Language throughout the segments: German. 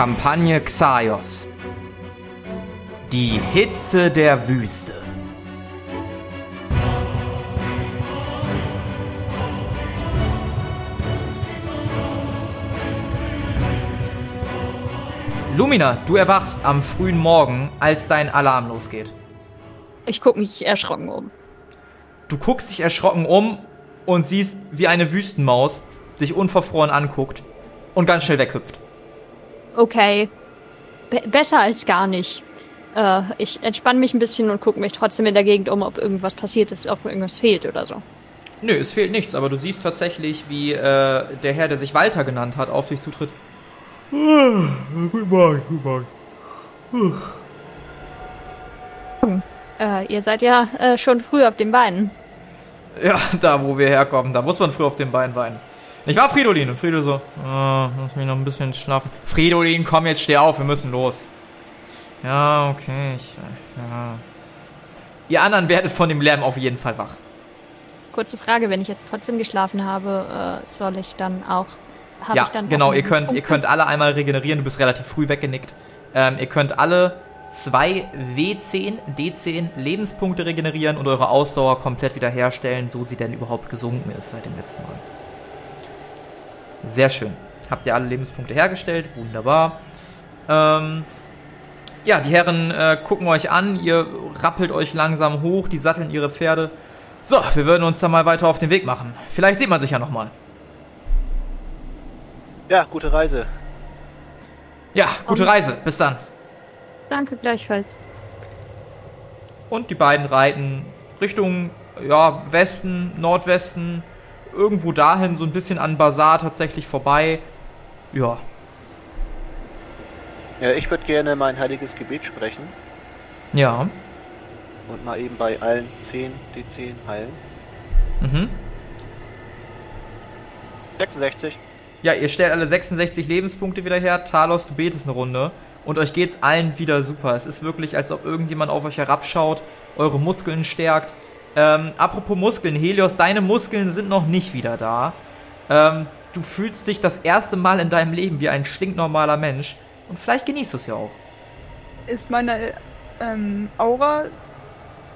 Kampagne Xaios. Die Hitze der Wüste. Lumina, du erwachst am frühen Morgen, als dein Alarm losgeht. Ich guck mich erschrocken um. Du guckst dich erschrocken um und siehst, wie eine Wüstenmaus dich unverfroren anguckt und ganz schnell weghüpft. Okay. Be besser als gar nicht. Äh, ich entspanne mich ein bisschen und gucke mich trotzdem in der Gegend um, ob irgendwas passiert ist, ob irgendwas fehlt oder so. Nö, es fehlt nichts, aber du siehst tatsächlich, wie äh, der Herr, der sich Walter genannt hat, auf dich zutritt. Ah, guten Morgen, guten Morgen. Äh, ihr seid ja äh, schon früh auf den Beinen. Ja, da wo wir herkommen, da muss man früh auf den Beinen weinen. Ich war Fridolin und Frido so, oh, lass mich noch ein bisschen schlafen. Fridolin, komm jetzt, steh auf, wir müssen los. Ja, okay, ich, ja. Ihr anderen werdet von dem Lärm auf jeden Fall wach. Kurze Frage, wenn ich jetzt trotzdem geschlafen habe, äh, soll ich dann auch. Hab ja, ich dann genau, ihr könnt, ihr könnt alle einmal regenerieren, du bist relativ früh weggenickt. Ähm, ihr könnt alle zwei W10, D10 Lebenspunkte regenerieren und eure Ausdauer komplett wiederherstellen, so sie denn überhaupt gesunken ist seit dem letzten Mal. Sehr schön. Habt ihr alle Lebenspunkte hergestellt? Wunderbar. Ähm, ja, die Herren äh, gucken euch an, ihr rappelt euch langsam hoch, die satteln ihre Pferde. So, wir würden uns dann mal weiter auf den Weg machen. Vielleicht sieht man sich ja nochmal. Ja, gute Reise. Ja, gute Reise. Bis dann. Danke gleichfalls. Und die beiden reiten Richtung ja, Westen, Nordwesten, irgendwo dahin, so ein bisschen an Bazar tatsächlich vorbei. Ja, Ja, ich würde gerne mein heiliges Gebet sprechen ja. und mal eben bei allen 10 D10 heilen. Mhm. 66. Ja, ihr stellt alle 66 Lebenspunkte wieder her. Talos, du betest eine Runde. Und euch geht's allen wieder super. Es ist wirklich, als ob irgendjemand auf euch herabschaut, eure Muskeln stärkt. Ähm, apropos Muskeln, Helios, deine Muskeln sind noch nicht wieder da. Ähm, du fühlst dich das erste Mal in deinem Leben wie ein stinknormaler Mensch. Und vielleicht genießt du es ja auch. Ist meine ähm, Aura,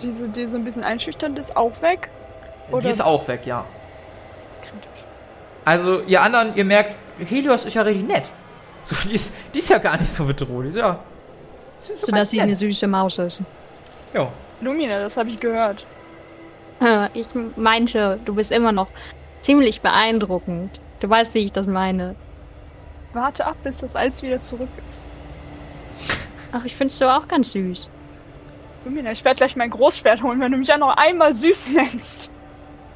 diese, die so ein bisschen einschüchternd ist, auch weg? Die Oder- ist auch weg, ja. Kritisch. Also, ihr anderen, ihr merkt, Helios ist ja richtig nett. So, die ist, die ist ja gar nicht so bedrohlich. Ja. So, dass sie eine süße Maus ist. Ja. Lumina, das habe ich gehört. Ich meinte, du bist immer noch ziemlich beeindruckend. Du weißt, wie ich das meine. Warte ab, bis das Eis wieder zurück ist. Ach, ich find's so auch ganz süß. Lumina, ich werde gleich mein Großschwert holen, wenn du mich ja noch einmal süß nennst.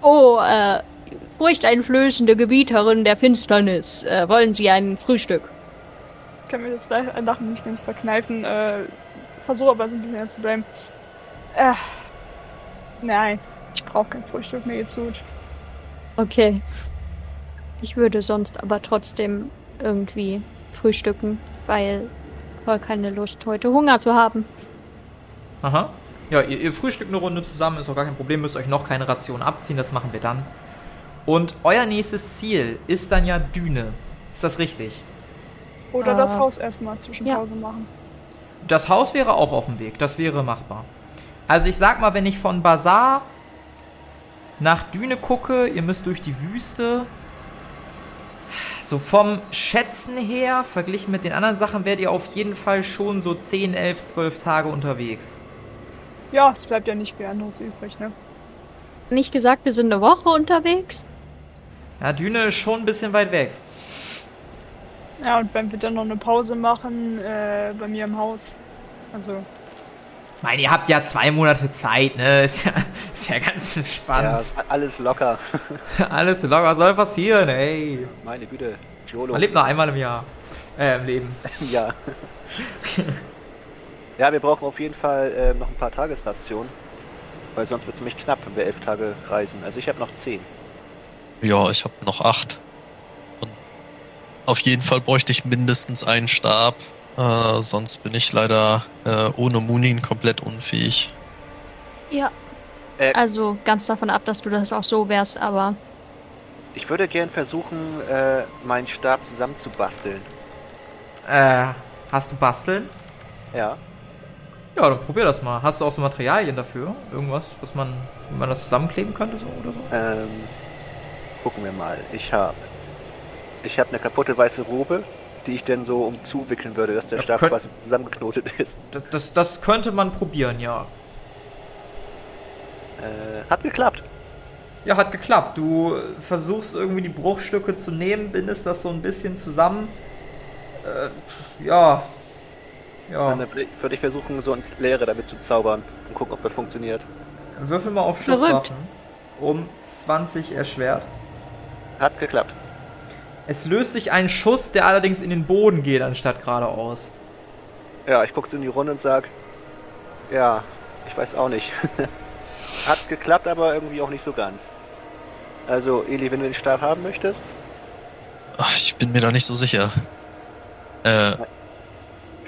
Oh, äh, furchteinflößende Gebieterin der Finsternis. Äh, wollen Sie ein Frühstück? Ich kann mir das Lachen nicht ganz verkneifen. Äh, Versuche aber so ein bisschen ernst zu bleiben. Äh, nein, ich brauche kein Frühstück, mir geht's gut. Okay. Ich würde sonst aber trotzdem irgendwie frühstücken, weil voll keine Lust, heute Hunger zu haben. Aha. Ja, ihr, ihr frühstückt eine Runde zusammen, ist auch gar kein Problem, müsst euch noch keine Ration abziehen, das machen wir dann. Und euer nächstes Ziel ist dann ja Düne. Ist das richtig? Oder das Äh, Haus erstmal zwischen ja. Pause machen. Das Haus wäre auch auf dem Weg, das wäre machbar. Also ich sag mal, wenn ich von Bazar nach Düne gucke, ihr müsst durch die Wüste. So vom Schätzen her, verglichen mit den anderen Sachen, werdet ihr auf jeden Fall schon so 10, 11, 12 Tage unterwegs. Ja, es bleibt ja nicht viel anderes übrig, ne? Nicht gesagt, wir sind eine Woche unterwegs? Ja, Düne ist schon ein bisschen weit weg. Ja, und wenn wir dann noch eine Pause machen, äh, bei mir im Haus. Also, meine, ihr habt ja zwei Monate Zeit, ne? Ist ja, ist ja ganz Ja, entspannt. alles locker. Alles locker soll passieren, ey. Meine Güte. Jolo. Man lebt nur einmal im Jahr. Äh, im Leben. Ja. ja, wir brauchen auf jeden Fall äh, noch ein paar Tagesrationen. Weil sonst wird es ziemlich knapp, wenn wir elf Tage reisen. Also ich habe noch zehn. Ja, ich habe noch acht. Und auf jeden Fall bräuchte ich mindestens einen Stab. Äh, sonst bin ich leider äh, ohne Munin komplett unfähig. Ja. Äh. Also ganz davon ab, dass du das auch so wärst, aber Ich würde gern versuchen, äh, meinen Stab zusammenzubasteln. Äh, hast du Basteln? Ja. Ja, dann probier das mal. Hast du auch so Materialien dafür? Irgendwas, was man, wie man das zusammenkleben könnte so oder so? Ähm, gucken wir mal. Ich habe ich habe eine kaputte weiße Robe, die ich dann so umzuwickeln würde, dass der Ja, Stab könnt- quasi zusammengeknotet ist. Das, das, das könnte man probieren, ja. Äh, hat geklappt. Ja, hat geklappt. Du versuchst irgendwie die Bruchstücke zu nehmen, bindest das so ein bisschen zusammen. Äh, ja. Ja. Dann würde ich- versuchen, so ins Leere damit zu zaubern und gucken, ob das funktioniert. Würfel mal auf. Schusswaffen. Um 20 erschwert. Hat geklappt. Es löst sich ein Schuss, der allerdings in den Boden geht, anstatt geradeaus. Ja, ich gucke so in die Runde und sag, ja, ich weiß auch nicht. Hat geklappt, aber irgendwie auch nicht so ganz. Also, Eli, wenn du den Stab haben möchtest, Ach, ich bin mir da nicht so sicher. Äh,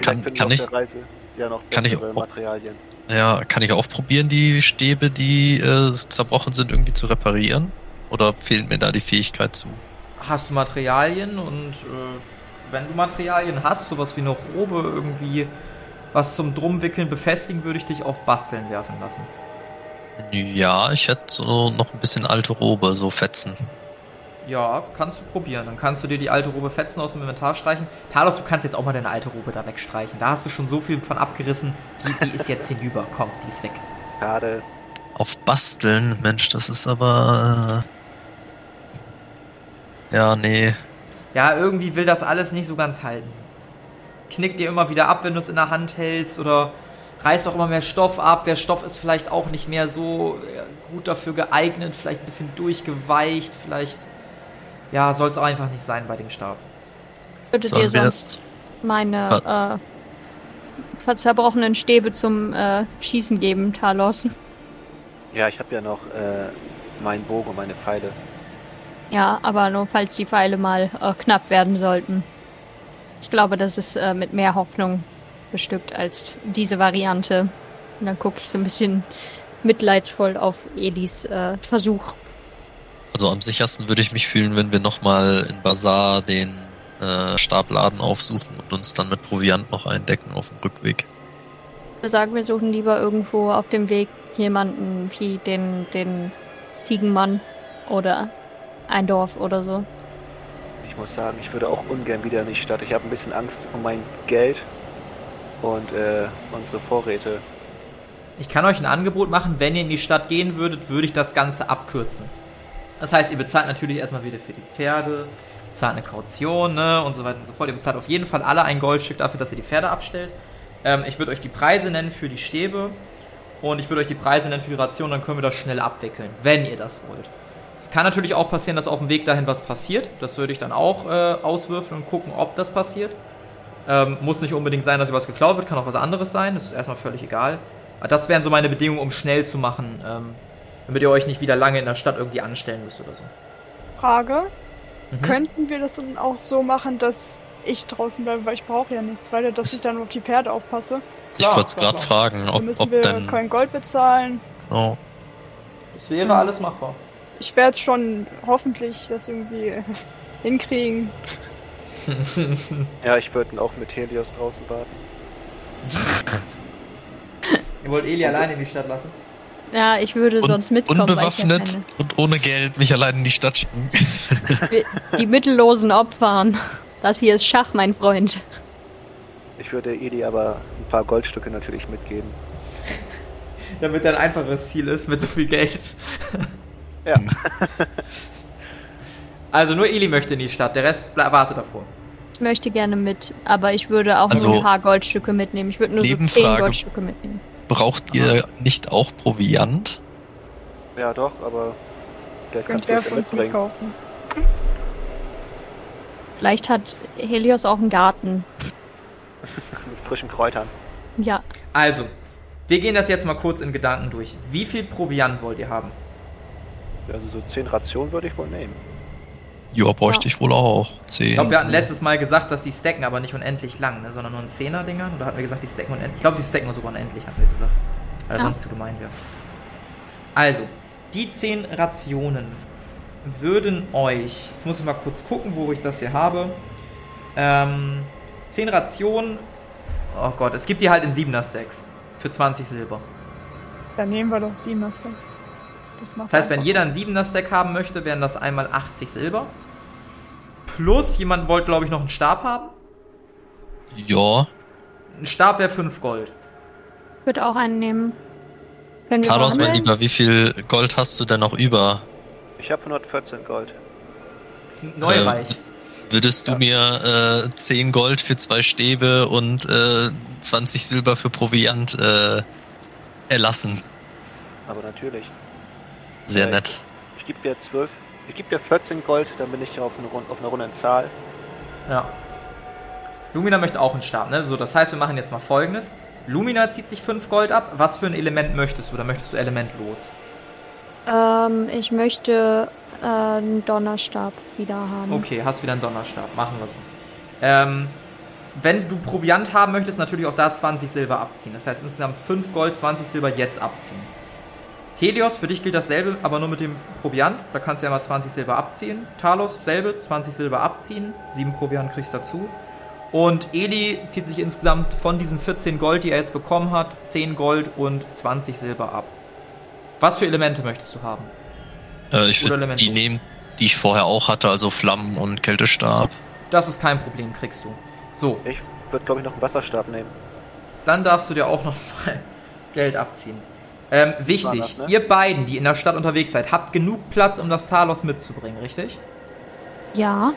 Kann- kann auf ich- der Reise ja noch kann ich auch- Materialien. ja, kann ich auch probieren, die Stäbe, die äh, zerbrochen sind, irgendwie zu reparieren? Oder fehlt mir da die Fähigkeit zu? Hast du Materialien und äh, wenn du Materialien hast, sowas wie eine Robe irgendwie, was zum Drumwickeln befestigen, würde ich dich auf Basteln werfen lassen. Ja, ich hätte so noch ein bisschen alte Robe, so Fetzen. Ja, kannst du probieren. Dann kannst du dir die alte Robe Fetzen aus dem Inventar streichen. Talos, du kannst jetzt auch mal deine alte Robe da wegstreichen. Da hast du schon so viel von abgerissen. Die, die ist jetzt hinüber. Komm, die ist weg. Schade. Auf Basteln, Mensch, das ist aber. Äh, ja, nee. Ja, irgendwie will das alles nicht so ganz halten. Knickt dir immer wieder ab, wenn du es in der Hand hältst oder reißt auch immer mehr Stoff ab. Der Stoff ist vielleicht auch nicht mehr so äh, gut dafür geeignet, vielleicht ein bisschen durchgeweicht, vielleicht ja, soll es auch einfach nicht sein bei dem Stab. würdet Sollen ihr sonst meine äh, zerbrochenen Stäbe zum äh, Schießen geben, Talos? Ja, ich habe ja noch äh, meinen Bogen und meine Pfeile. Ja, aber nur falls die Pfeile mal äh, knapp werden sollten. Ich glaube, das ist äh, mit mehr Hoffnung bestückt als diese Variante. Und dann gucke ich so ein bisschen mitleidsvoll auf Elis äh, Versuch. Also am sichersten würde ich mich fühlen, wenn wir nochmal in Bazar den äh, Stabladen aufsuchen und uns dann mit Proviant noch eindecken auf dem Rückweg. Wir sagen, wir suchen lieber irgendwo auf dem Weg jemanden wie den, den Ziegenmann oder ein Dorf oder so. Ich muss sagen, ich würde auch ungern wieder in die Stadt. Ich habe ein bisschen Angst um mein Geld und äh, unsere Vorräte. Ich kann euch ein Angebot machen, wenn ihr in die Stadt gehen würdet, würde ich das Ganze abkürzen. Das heißt, ihr bezahlt natürlich erstmal wieder für die Pferde, bezahlt eine Kaution, ne, und so weiter und so fort. Ihr bezahlt auf jeden Fall alle ein Goldstück dafür, dass ihr die Pferde abstellt. Ähm, ich würde euch die Preise nennen für die Stäbe und ich würde euch die Preise nennen für die Ration, dann können wir das schnell abwickeln, wenn ihr das wollt. Es kann natürlich auch passieren, dass auf dem Weg dahin was passiert. Das würde ich dann auch äh, auswürfeln und gucken, ob das passiert. Ähm, muss nicht unbedingt sein, dass ihr was geklaut wird, kann auch was anderes sein. Das ist erstmal völlig egal. Aber das wären so meine Bedingungen, um schnell zu machen, ähm, damit ihr euch nicht wieder lange in der Stadt irgendwie anstellen müsst oder so. Frage. Mhm. Könnten wir das dann auch so machen, dass ich draußen bleibe, weil ich brauche ja nichts weiter, dass ich dann auf die Pferde aufpasse? Ich wollte es gerade fragen, Dann ob, müssen ob wir denn. kein Gold bezahlen. Genau. Das wäre alles machbar. Ich werde schon hoffentlich das irgendwie hinkriegen. Ja, ich würde auch mit Helios draußen warten. ihr wollt Eli alleine in die Stadt lassen? Ja, ich würde sonst mitkommen, unbewaffnet weil und ohne Geld mich allein in die Stadt schicken. die mittellosen Opfern. Das hier ist Schach, mein Freund. Ich würde Eli aber ein paar Goldstücke natürlich mitgeben. Damit er ein einfaches Ziel ist mit so viel Geld. Ja. Also nur Eli möchte in die Stadt, der Rest wartet davor. Ich möchte gerne mit, aber ich würde auch Also, nur ein paar Goldstücke mitnehmen. Ich würde nur so zehn. Goldstücke mitnehmen. braucht ihr nicht auch Proviant? Ja, doch, aber Geld Könnt kannst du ihr jetzt für ja uns mitbringen. mitkaufen. Vielleicht hat Helios auch einen Garten. Mit frischen Kräutern. Ja, Also, wir gehen das jetzt mal kurz in Gedanken durch. Wie viel Proviant wollt ihr haben? Also so 10 Rationen würde ich wohl nehmen. Ja, bräuchte Ja. ich wohl auch. Zehn. Ich glaube, wir hatten letztes Mal gesagt, dass die stacken aber nicht unendlich lang, ne, sondern nur ein Zehner-Dinger. Oder hatten wir gesagt, die stacken unendlich? Ich glaube, die stacken sogar unendlich, hatten wir gesagt. Weil Ja. sonst zu gemein wäre. Also, die 10 Rationen würden euch, jetzt muss ich mal kurz gucken, wo ich das hier habe. Ähm, 10 Rationen, oh Gott, es gibt die halt in 7er Stacks. Für 20 Silber. Dann nehmen wir doch 7 Stacks. Das Das heißt, wenn jeder einen 7er Stack haben möchte, wären das einmal 80 Silber. Plus, jemand wollte, glaube ich, noch einen Stab haben. Ja, Ein Stab wäre 5 Gold. ich würde auch einen nehmen. Talos, mein? Lieber, wie viel Gold hast du denn noch über? Ich habe 114 Gold. Neureich. Würdest du Ja. mir äh, 10 Gold für zwei Stäbe und äh, 20 Silber für Proviant äh, erlassen? Aber natürlich. Sehr nett. Ich gebe dir 12. Ich gebe dir 14 Gold, dann bin ich auf, eine, Rund- auf einer runden Zahl. Ja. Lumina möchte auch einen Stab, ne? So, das heißt, wir machen jetzt mal folgendes. Lumina zieht sich 5 Gold ab. Was für ein Element möchtest du? Da möchtest du elementlos. Ähm, ich möchte äh, einen Donnerstab wieder haben. Okay, hast wieder einen Donnerstab. Machen wir so. Ähm, wenn du Proviant haben möchtest, natürlich auch da 20 Silber abziehen. Das heißt insgesamt 5 Gold, 20 Silber jetzt abziehen. Helios, für dich gilt dasselbe, aber nur mit dem Proviant. Da kannst du ja mal 20 Silber abziehen. Talos, selbe, 20 Silber abziehen. 7 Proviant kriegst dazu. Und Eli zieht sich insgesamt von diesen 14 Gold, die er jetzt bekommen hat, 10 Gold und 20 Silber ab. Was für Elemente möchtest du haben? Äh, ich würde die nehmen, die ich vorher auch hatte, also Flammen und Kältestab. Das ist kein Problem, kriegst du. So, Ich würde, glaube ich, noch einen Wasserstab nehmen. Dann darfst du dir auch noch mal Geld abziehen. Ähm, wichtig, das, ne? ihr beiden, die in der Stadt unterwegs seid, habt genug Platz, um das Talos mitzubringen, richtig? Ja.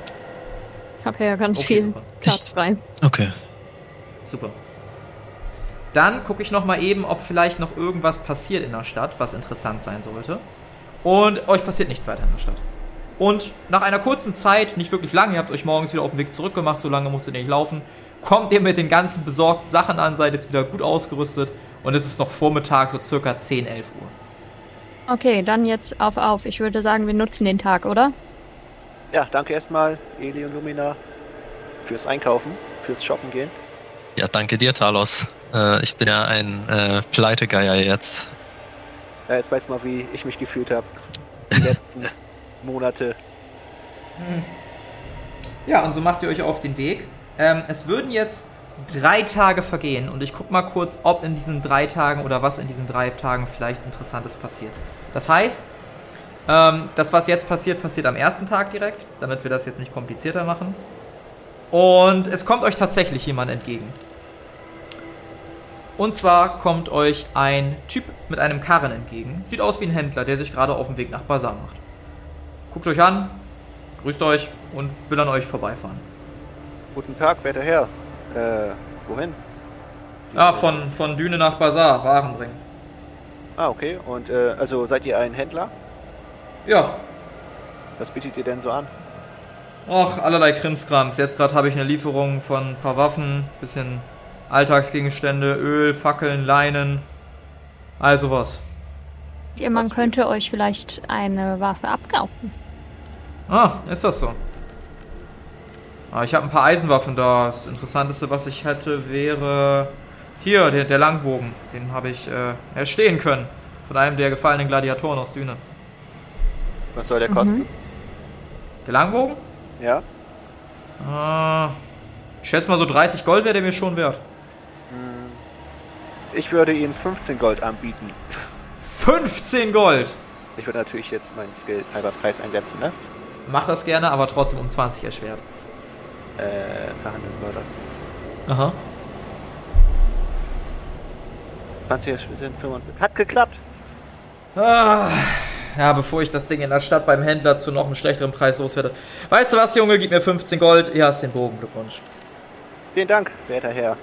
Ich habe ja ganz Okay, viel super. Platz frei. Okay. Super. Dann gucke ich noch mal eben, ob vielleicht noch irgendwas passiert in der Stadt, was interessant sein sollte. Und euch passiert nichts weiter in der Stadt. Und nach einer kurzen Zeit, nicht wirklich lange, ihr habt euch morgens wieder auf den Weg zurückgemacht, so lange musstet ihr nicht laufen, kommt ihr mit den ganzen besorgten Sachen an, seid jetzt wieder gut ausgerüstet und es ist noch Vormittag, so circa 10, 11 Uhr. Okay, dann jetzt auf auf. Ich würde sagen, wir nutzen den Tag, oder? Ja, danke erstmal, Eli und Lumina, fürs Einkaufen, fürs Shoppen gehen. Ja, danke dir, Talos. Äh, ich bin ja ein äh, Pleitegeier jetzt. Ja, jetzt weißt du mal, wie ich mich gefühlt habe. Die letzten Monate. Ja, und so macht ihr euch auf den Weg. Ähm, es würden jetzt drei Tage vergehen und ich guck mal kurz, ob in diesen drei Tagen oder was in diesen drei Tagen vielleicht Interessantes passiert. Das heißt, ähm, das, was jetzt passiert, passiert am ersten Tag direkt, damit wir das jetzt nicht komplizierter machen. Und es kommt euch tatsächlich jemand entgegen. Und zwar kommt euch ein Typ mit einem Karren entgegen. Sieht aus wie ein Händler, der sich gerade auf dem Weg nach Bazar macht. Guckt euch an, grüßt euch und will an euch vorbeifahren. Guten Tag, werter Herr. Äh, wohin? Ah, von, von Düne nach Bazar, Waren bringen. Ah, okay. Und, äh, also seid ihr ein Händler? Ja, Was bietet ihr denn so an? ach, allerlei Krimskrams. Jetzt gerade habe ich eine Lieferung von ein paar Waffen, bisschen Alltagsgegenstände, Öl, Fackeln, Leinen, all sowas. Ja, man Was könnte euch vielleicht eine Waffe abkaufen. Ah, ist das so? Ah, ich habe ein paar Eisenwaffen da. Das Interessanteste, was ich hätte, wäre hier, der, der Langbogen. Den habe ich äh, erstehen können. Von einem der gefallenen Gladiatoren aus Düne. Was soll der Mhm. kosten? Der Langbogen? Ja? Ah, ich schätze mal so 30 Gold wäre der mir schon wert. Hm, Ich würde Ihnen 15 Gold anbieten. 15 Gold! Ich würde natürlich jetzt meinen Skill halber Preis einsetzen, ne? Mach das gerne, aber trotzdem um 20 erschwert. Äh, verhandeln wir das. Aha. 20 sind 45. Hat geklappt! Ah, ja, bevor ich das Ding in der Stadt beim Händler zu noch einem schlechteren Preis loswerde. Weißt du was, Junge? Gib mir 15 Gold. Hier hast den Bogen. Glückwunsch. Vielen Dank, werter Herr.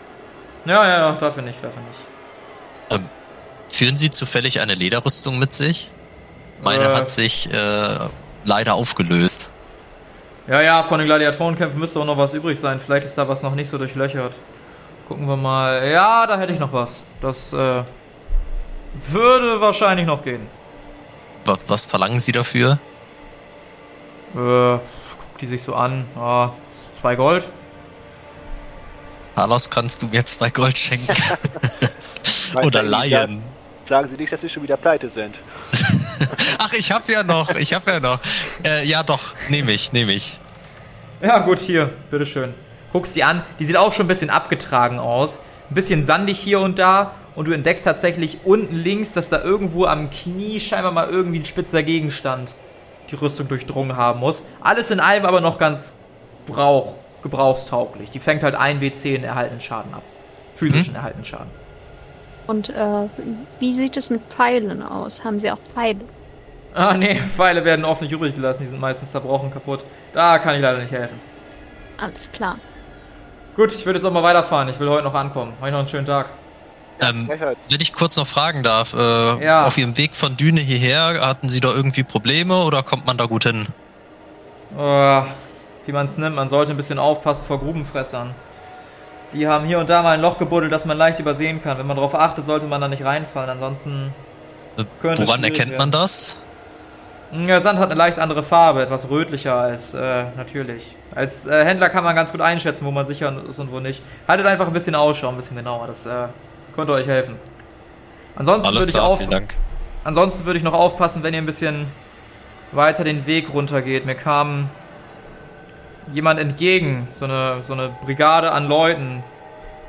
Ja, ja, ja, dafür nicht, dafür nicht. Führen Sie zufällig eine Lederrüstung mit sich? Meine Äh. hat sich äh, leider aufgelöst. Ja, ja, von den Gladiatorenkämpfen müsste auch noch was übrig sein. Vielleicht ist da was noch nicht so durchlöchert. Gucken wir mal. Ja, da hätte ich noch was. Das äh, würde wahrscheinlich noch gehen. Wa- Was verlangen Sie dafür? Äh, guck die sich so an. Ah, zwei Gold. Carlos, kannst du mir zwei Gold schenken? Oder du, leihen? Sagen Sie nicht, dass Sie schon wieder pleite sind. Ach, ich hab ja noch, ich hab ja noch. Äh, ja doch, nehme ich, nehme ich. Ja, gut, hier, bitteschön. Guckst die an, die sieht auch schon ein bisschen abgetragen aus. Ein bisschen sandig hier und da. Und du entdeckst tatsächlich unten links, dass da irgendwo am Knie scheinbar mal irgendwie ein spitzer Gegenstand die Rüstung durchdrungen haben muss. Alles in allem aber noch ganz brauch, gebrauchstauglich. Die fängt halt ein W10 erhaltenen Schaden ab. Physischen erhaltenen Schaden. Und äh, wie sieht es mit Pfeilen aus? Haben sie auch Pfeile? Ah, nee, Pfeile werden oft nicht übrig gelassen. Die sind meistens zerbrochen, kaputt. Da kann ich leider nicht helfen. Alles klar. Gut, ich würde jetzt auch mal weiterfahren. Ich will heute noch ankommen. Heute noch einen schönen Tag. Ähm, wenn ich kurz noch fragen darf, äh, Ja. auf Ihrem Weg von Düne hierher, hatten Sie da irgendwie Probleme oder kommt man da gut hin? Äh, wie man es nimmt, man sollte ein bisschen aufpassen vor Grubenfressern. Die haben hier und da mal ein Loch gebuddelt, das man leicht übersehen kann. Wenn man darauf achtet, sollte man da nicht reinfallen. Ansonsten. Äh, Könnte Woran erkennt man werden. das? Hm, Der Sand hat eine leicht andere Farbe, etwas rötlicher als äh, natürlich. Als äh, Händler kann man ganz gut einschätzen, wo man sicher ist und wo nicht. Haltet einfach ein bisschen Ausschau, ein bisschen genauer. Das äh, könnte euch helfen. Ansonsten Alles würde ich auf. Ansonsten würde ich noch aufpassen, wenn ihr ein bisschen weiter den Weg runtergeht. Mir kam jemand entgegen, so eine, so eine Brigade an Leuten.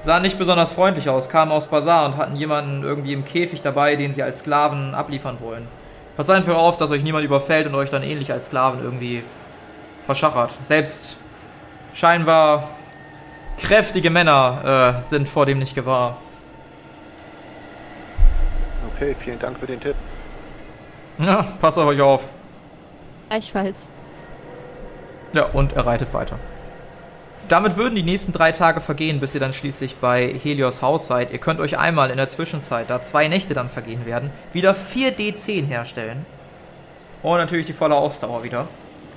Sah nicht besonders freundlich aus, kamen aus Bazar und hatten jemanden irgendwie im Käfig dabei, den sie als Sklaven abliefern wollen. Passt einfach auf, dass euch niemand überfällt und euch dann ähnlich als Sklaven irgendwie verschachert. Selbst scheinbar kräftige Männer äh, sind vor dem nicht gewahr. Okay, vielen Dank für den Tipp. Ja, passt auf euch auf. Gleichfalls. Ja, und er reitet weiter. Damit würden die nächsten drei Tage vergehen, bis ihr dann schließlich bei Helios Haus seid. Ihr könnt euch einmal in der Zwischenzeit, da zwei Nächte dann vergehen werden, wieder 4D10 herstellen. Und natürlich die volle Ausdauer wieder.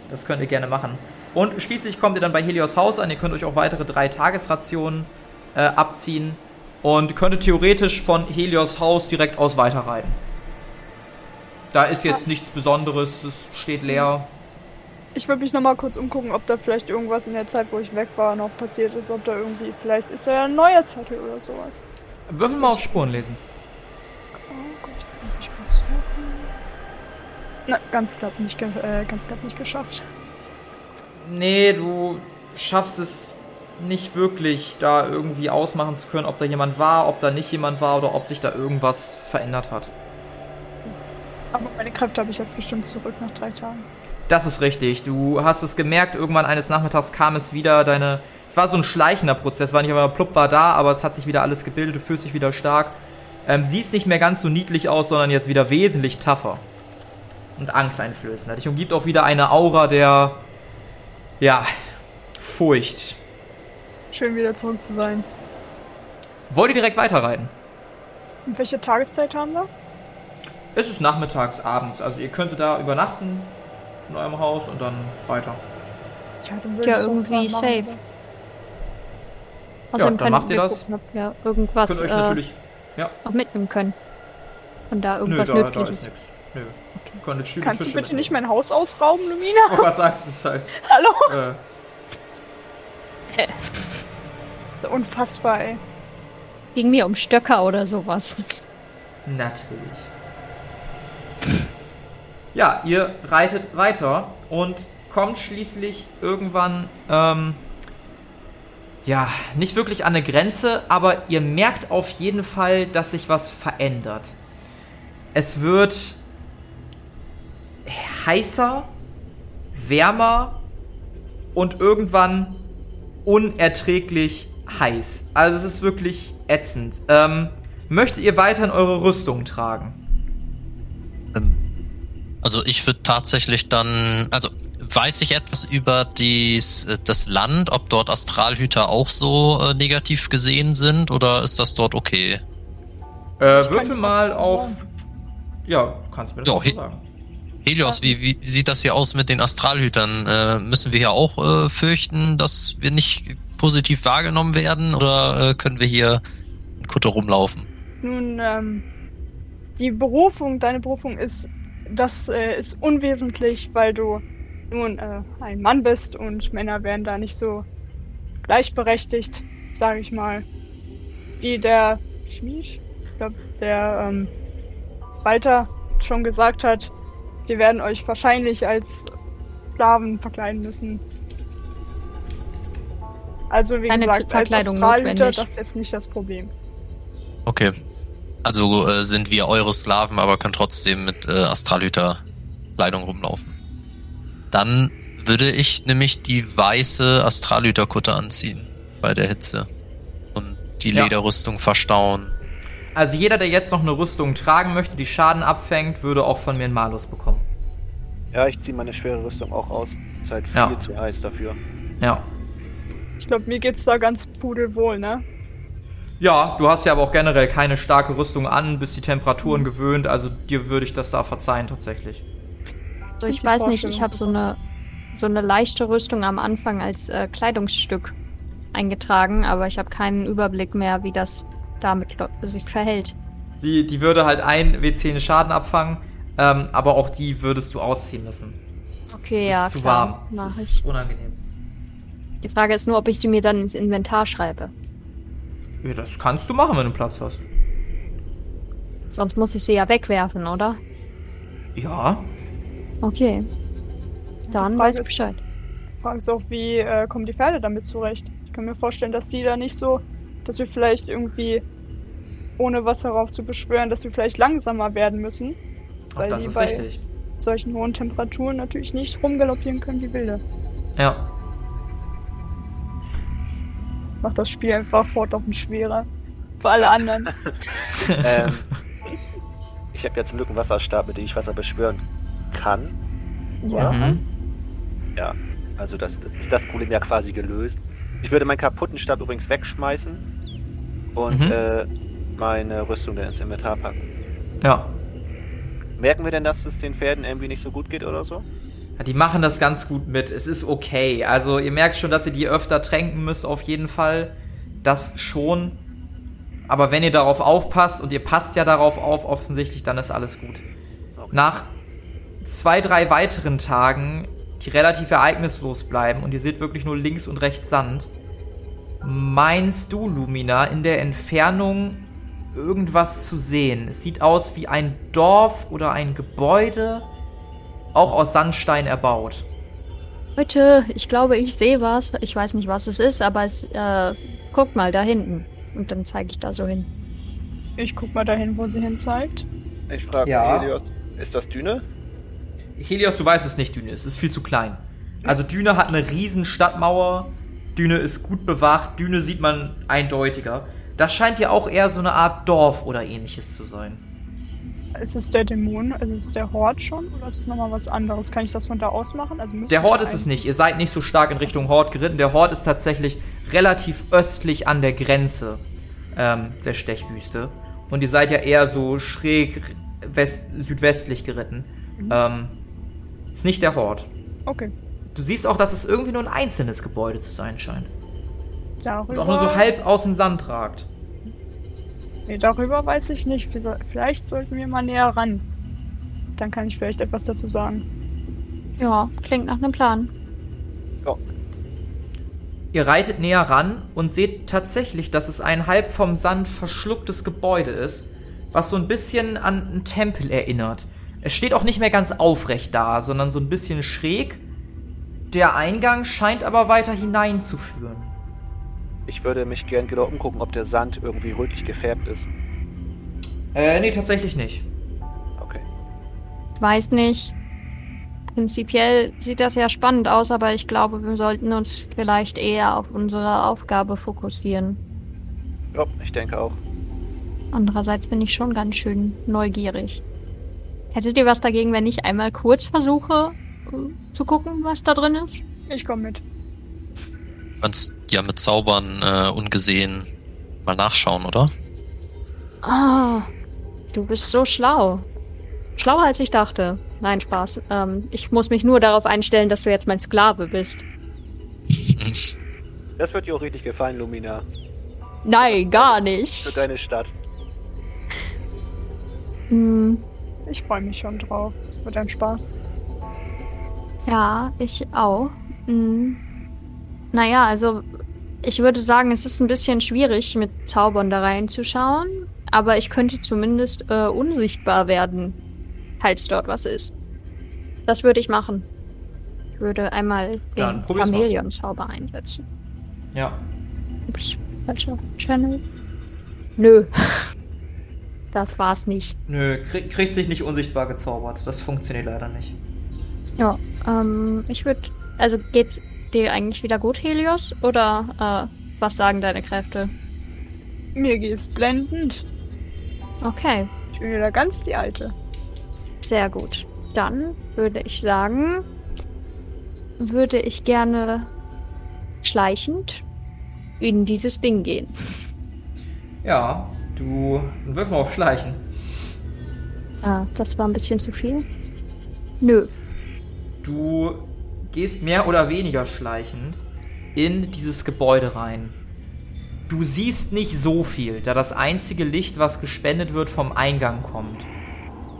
Das könnt ihr gerne machen. Und schließlich kommt ihr dann bei Helios Haus an. Ihr könnt euch auch weitere drei Tagesrationen äh, abziehen. Und könntet theoretisch von Helios Haus direkt aus weiterreiten. Da ist jetzt nichts Besonderes, es steht leer. Ich würde mich nochmal kurz umgucken, ob da vielleicht irgendwas in der Zeit, wo ich weg war, noch passiert ist. Ob da irgendwie, vielleicht ist da ja ein neuer Zettel oder sowas. Würfel mal auf Spuren lesen. Oh Gott, jetzt muss ich mal suchen. Na, ganz knapp nicht, äh, ganz knapp nicht geschafft. Nee, du schaffst es nicht wirklich, da irgendwie ausmachen zu können, ob da jemand war, ob da nicht jemand war oder ob sich da irgendwas verändert hat. Aber meine Kräfte habe ich jetzt bestimmt zurück nach drei Tagen. Das ist richtig. Du hast es gemerkt, irgendwann eines Nachmittags kam es wieder, deine. Es war so ein schleichender Prozess, war nicht immer plupp war da, aber es hat sich wieder alles gebildet, du fühlst dich wieder stark. Ähm, siehst nicht mehr ganz so niedlich aus, sondern jetzt wieder wesentlich tougher. Und angsteinflößender. Dich umgibt auch wieder eine Aura der. Ja. Furcht. Schön wieder zurück zu sein. Wollt ihr direkt weiterreiten? Und welche Tageszeit haben wir? Es ist nachmittags, abends. Also ihr könntet da übernachten in eurem Haus und dann weiter. Ja, Ja, irgendwie safe. das. Außerdem dann macht ihr das. gucken, ob wir irgendwas Könnt euch äh, natürlich. Ja, auch mitnehmen können. Und da nö, irgendwas da, da Nützliches. ist nichts. Nö. Stühle, Kannst du Tische bitte nicht mitnehmen. mein Haus ausrauben, Lumina? Oh, was sagst du halt. Hallo? Äh, Unfassbar, ey. Ging mir um Stöcker oder sowas. natürlich. Ja, ihr reitet weiter und kommt schließlich irgendwann, ähm, ja, nicht wirklich an eine Grenze, aber ihr merkt auf jeden Fall, dass sich was verändert. Es wird heißer, wärmer und irgendwann unerträglich heiß. Also es ist wirklich ätzend. Ähm, möchtet ihr weiterhin eure Rüstung tragen? Also ich würde tatsächlich dann, also weiß ich etwas über dies, äh, das Land, ob dort Astralhüter auch so äh, negativ gesehen sind oder ist das dort okay? Äh, würfel mal auf. sagen. Ja, kannst du mir das auch he- sagen. Helios, wie, wie sieht das hier aus mit den Astralhütern? Äh, müssen wir hier auch äh, fürchten, dass wir nicht positiv wahrgenommen werden oder äh, können wir hier in Kutte rumlaufen? Nun, ähm, die Berufung, deine Berufung ist, das äh, ist unwesentlich, weil du nun äh, ein Mann bist und Männer werden da nicht so gleichberechtigt, sage ich mal. Wie der Schmied, ich glaube, der ähm, weiter schon gesagt hat, wir werden euch wahrscheinlich als Sklaven verkleiden müssen. Also wie Keine gesagt, als notwendig. das ist jetzt nicht das Problem. Okay. Also äh, sind wir eure Sklaven, aber können trotzdem mit äh, Astralhüter-Kleidung rumlaufen. Dann würde ich nämlich die weiße Astralhüterkutte anziehen bei der Hitze. Und die Ja. Lederrüstung verstauen. Also jeder, der jetzt noch eine Rüstung tragen möchte, die Schaden abfängt, würde auch von mir einen Malus bekommen. Ja, ich ziehe meine schwere Rüstung auch aus. Ist halt viel Ja. zu heiß dafür. Ja. Ich glaube, mir geht's da ganz pudelwohl, ne? Ja, du hast ja aber auch generell keine starke Rüstung an, bist die Temperaturen gewöhnt, also dir würde ich das da verzeihen tatsächlich. So, ich weiß nicht, ich habe so eine, so eine leichte Rüstung am Anfang als äh, Kleidungsstück eingetragen, aber ich habe keinen Überblick mehr, wie das damit sich verhält. Die, die würde halt ein W10 Schaden abfangen, ähm, aber auch die würdest du ausziehen müssen. Okay, Es ja, ist zu klar, warm. mach Es ich. ist unangenehm. Die Frage ist nur, ob ich sie mir dann ins Inventar schreibe. Ja, das kannst du machen, wenn du Platz hast. Sonst muss ich sie ja wegwerfen, oder? Ja. Okay. Dann weiß ich Bescheid. Die Frage ist auch, wie äh, kommen die Pferde damit zurecht? Ich kann mir vorstellen, dass sie da nicht so, dass wir vielleicht irgendwie, ohne was darauf zu beschwören, dass wir vielleicht langsamer werden müssen. Auch Weil das die ist bei richtig. solchen hohen Temperaturen natürlich nicht rumgaloppieren können wie Wilde. Ja. Macht das Spiel einfach fortlaufend schwerer. Für alle anderen. ähm, ich habe jetzt zum Glück einen Wasserstab, mit dem ich Wasser beschwören kann. ja. Mhm. Ja, also das ist das Problem ja quasi gelöst. Ich würde meinen kaputten Stab übrigens wegschmeißen und Mhm. äh, meine Rüstung dann ins Inventar packen. Ja. Merken wir denn, dass es den Pferden irgendwie nicht so gut geht oder so? Die machen das ganz gut mit. Es ist okay. Also ihr merkt schon, dass ihr die öfter tränken müsst, auf jeden Fall. Das schon. Aber wenn ihr darauf aufpasst und ihr passt ja darauf auf, offensichtlich, dann ist alles gut. Nach zwei, drei weiteren Tagen, die relativ ereignislos bleiben und ihr seht wirklich nur links und rechts Sand, meinst du, Lumina, in der Entfernung irgendwas zu sehen? Es sieht aus wie ein Dorf oder ein Gebäude, auch aus Sandstein erbaut. Leute, ich glaube, ich sehe was. Ich weiß nicht, was es ist, aber es, äh, guck mal da hinten. Und dann zeige ich da so hin. Ich guck mal dahin, wo sie hin zeigt. Ich frage Ja. Helios, ist das Düne? Helios, du weißt es nicht, Düne. Es ist viel zu klein. Also Düne hat eine riesen Stadtmauer. Düne ist gut bewacht. Düne sieht man eindeutiger. Das scheint ja auch eher so eine Art Dorf oder ähnliches zu sein. Ist es der Dämon? Also ist es der Hort schon? Oder ist es nochmal was anderes? Kann ich das von da aus machen? Also Der Hort ist es nicht. Ihr seid nicht so stark in Richtung Hort geritten. Der Hort ist tatsächlich relativ östlich an der Grenze ähm, der Stechwüste. Und ihr seid ja eher so schräg west südwestlich geritten. Ähm, ist nicht der Hort. Okay. Du siehst auch, dass es irgendwie nur ein einzelnes Gebäude zu sein scheint. Darüber, Und auch nur so halb aus dem Sand ragt. Nee, darüber weiß ich nicht. Vielleicht- sollten wir mal näher ran. Dann kann ich vielleicht etwas dazu sagen. Ja, klingt nach einem Plan. Ihr reitet näher ran und seht tatsächlich, dass es ein halb vom Sand verschlucktes Gebäude ist, was so ein bisschen an einen Tempel erinnert. Es steht auch nicht mehr ganz aufrecht da, sondern so ein bisschen schräg. Der Eingang scheint aber weiter hineinzuführen. Ich würde mich gern genau umgucken, ob der Sand irgendwie rötlich gefärbt ist. Äh, nee, tatsächlich nicht. Okay. Weiß nicht. Prinzipiell sieht das ja spannend aus, aber ich glaube, wir sollten uns vielleicht eher auf unsere Aufgabe fokussieren. Ja, ich denke auch. Andererseits bin ich schon ganz schön neugierig. Hättet ihr was dagegen, wenn ich einmal kurz versuche äh, zu gucken, was da drin ist? Ich komme mit. Du kannst ja mit Zaubern äh, ungesehen mal nachschauen, oder? Ah, du bist so schlau. Schlauer als ich dachte. Nein, Spaß. Ähm, ich muss mich nur darauf einstellen, dass du jetzt mein Sklave bist. Das wird dir auch richtig gefallen, Lumina. Nein, gar Für nicht. deine Stadt. Hm, Ich freue mich schon drauf. Es wird ein Spaß. ja, ich auch. Hm. Naja, also ich würde sagen, es ist ein bisschen schwierig, mit Zaubern da reinzuschauen. Aber ich könnte zumindest äh, unsichtbar werden, falls dort was ist. Das würde ich machen. Ich würde einmal Dann den. Chamäleon-Zauber einsetzen. Ja. Ups, falscher Channel. Nö. Das war's nicht. Nö, krieg, kriegst dich nicht unsichtbar gezaubert. Das funktioniert leider nicht. Ja, ähm, ich würde. Also geht's dir eigentlich wieder gut, Helios? Oder äh, was sagen deine Kräfte? Mir geht's blendend. Okay, Ich bin wieder ganz die Alte. sehr gut. Dann würde ich sagen, würde ich gerne schleichend in dieses Ding gehen. Ja, du wirf mal auf Schleichen. Ah, das war ein bisschen zu viel. Nö. Du gehst mehr oder weniger schleichend in dieses Gebäude rein. Du siehst nicht so viel, da das einzige Licht, was gespendet wird, vom Eingang kommt.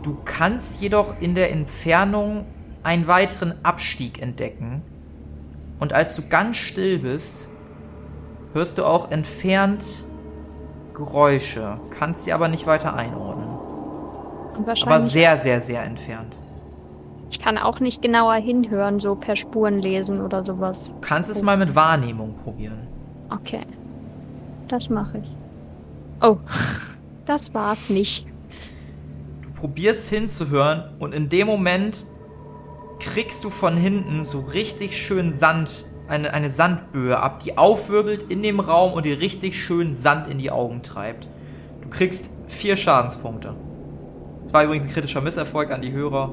Du kannst jedoch in der Entfernung einen weiteren Abstieg entdecken. Und als du ganz still bist, hörst du auch entfernt Geräusche, kannst sie aber nicht weiter einordnen. Aber sehr, sehr, sehr entfernt. Ich kann auch nicht genauer hinhören, so per Spuren lesen oder sowas. Du kannst es mal mit Wahrnehmung probieren. Okay. Das mache ich. Oh, das war's nicht. Du probierst hinzuhören und in dem Moment kriegst du von hinten so richtig schön Sand, eine, eine Sandböe ab, die aufwirbelt in dem Raum und dir richtig schön Sand in die Augen treibt. Du kriegst vier Schadenspunkte. Das war übrigens ein kritischer Misserfolg an die Hörer.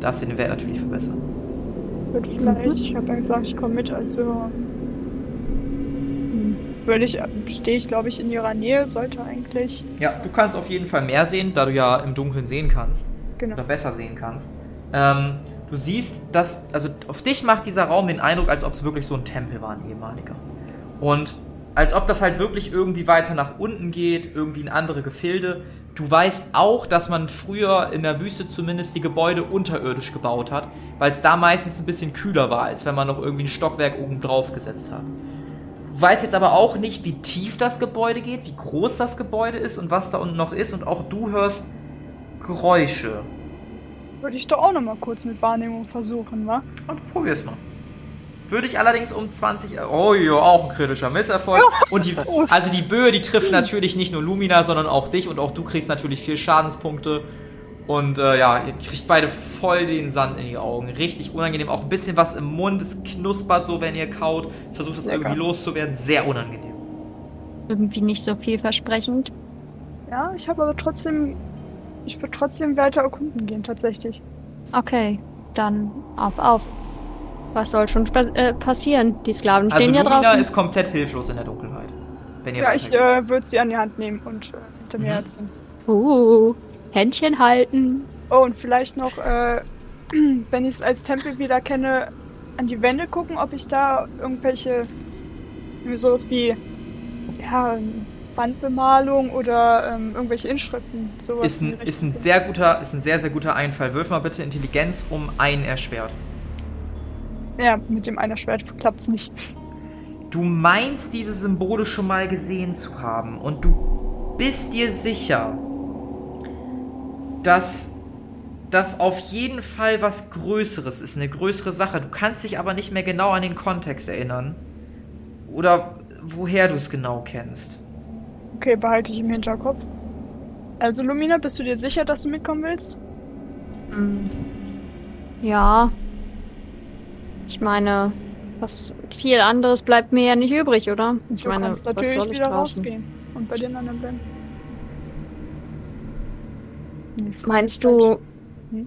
Darfst den Wert natürlich verbessern. Wird vielleicht. Ich habe ja gesagt, ich komme mit, also. Hm, Würde ich, stehe ich glaube ich in ihrer Nähe, sollte eigentlich. Ja, du kannst auf jeden Fall mehr sehen, da du ja im Dunkeln sehen kannst. Genau. oder besser sehen kannst. Ähm, du siehst, dass, also auf dich macht dieser Raum den Eindruck, als ob es wirklich so ein Tempel war, ein ehemaliger. Und als ob das halt wirklich irgendwie weiter nach unten geht, irgendwie in andere Gefilde. Du weißt auch, dass man früher in der Wüste zumindest die Gebäude unterirdisch gebaut hat, weil es da meistens ein bisschen kühler war, als wenn man noch irgendwie ein Stockwerk oben drauf gesetzt hat. Du weißt jetzt aber auch nicht, wie tief das Gebäude geht, wie groß das Gebäude ist und was da unten noch ist. Und auch du hörst Geräusche. Würde ich doch auch noch mal kurz mit Wahrnehmung versuchen, wa? Und probier's mal. Würde ich allerdings um 20. Oh ja, auch ein kritischer Misserfolg. Und die, also die Böe, die trifft natürlich nicht nur Lumina, sondern auch dich und auch du kriegst natürlich vier Schadenspunkte. Und äh, ja, ihr kriegt beide voll den Sand in die Augen. Richtig unangenehm. Auch ein bisschen was im Mund. Es knuspert so, wenn ihr kaut. Versucht das Lecker. irgendwie loszuwerden. Sehr unangenehm. Irgendwie nicht so vielversprechend. Ja, ich habe aber trotzdem. Ich würde trotzdem weiter erkunden gehen, tatsächlich. Okay, dann auf, auf. Was soll schon äh, passieren? Die Sklaven Also stehen ja Lumina draußen. ist komplett hilflos in der Dunkelheit. Wenn ihr Ja, ich äh, würde sie an die Hand nehmen und äh, hinter mir Mhm. herziehen. Uh, Händchen halten. Oh, und vielleicht noch, äh, wenn ich es als Tempel wieder kenne, an die Wände gucken, ob ich da irgendwelche, sowas wie, ja, Wandbemalung oder ähm, irgendwelche Inschriften, sowas. ist in ein, die ist ein sehr guter, ist ein sehr, sehr guter Einfall. Wirf mal bitte Intelligenz um einen erschwert. Ja, mit dem einer Schwert klappt's nicht. Du meinst diese Symbole schon mal gesehen zu haben und du bist dir sicher, dass das auf jeden Fall was Größeres ist, eine größere Sache. Du kannst dich aber nicht mehr genau an den Kontext erinnern. Oder woher du es genau kennst. Okay, behalte ich im Hinterkopf. Also, Lumina, bist du dir sicher, dass du mitkommen willst? Hm. Ja. Ich meine, was viel anderes bleibt mir ja nicht übrig, oder? Ich Du meine, kannst was natürlich soll ich wieder draußen? rausgehen und bei den anderen bleiben. Nee, Meinst du? Hm?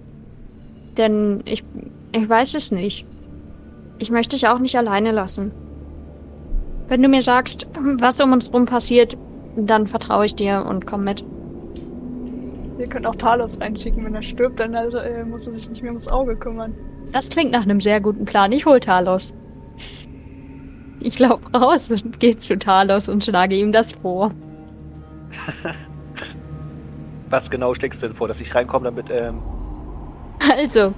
Denn ich, ich weiß es nicht. Ich möchte dich auch nicht alleine lassen. Wenn du mir sagst, was um uns rum passiert, Dann vertraue ich dir und komm mit. Wir können auch Talos reinschicken, wenn er stirbt, dann äh, muss er sich nicht mehr ums Auge kümmern. Das klingt nach einem sehr guten Plan. Ich hol Talos. Ich lauf raus und gehe zu Talos und schlage ihm das vor. Was genau schlägst du denn vor, dass ich reinkomme, damit, ähm, Also,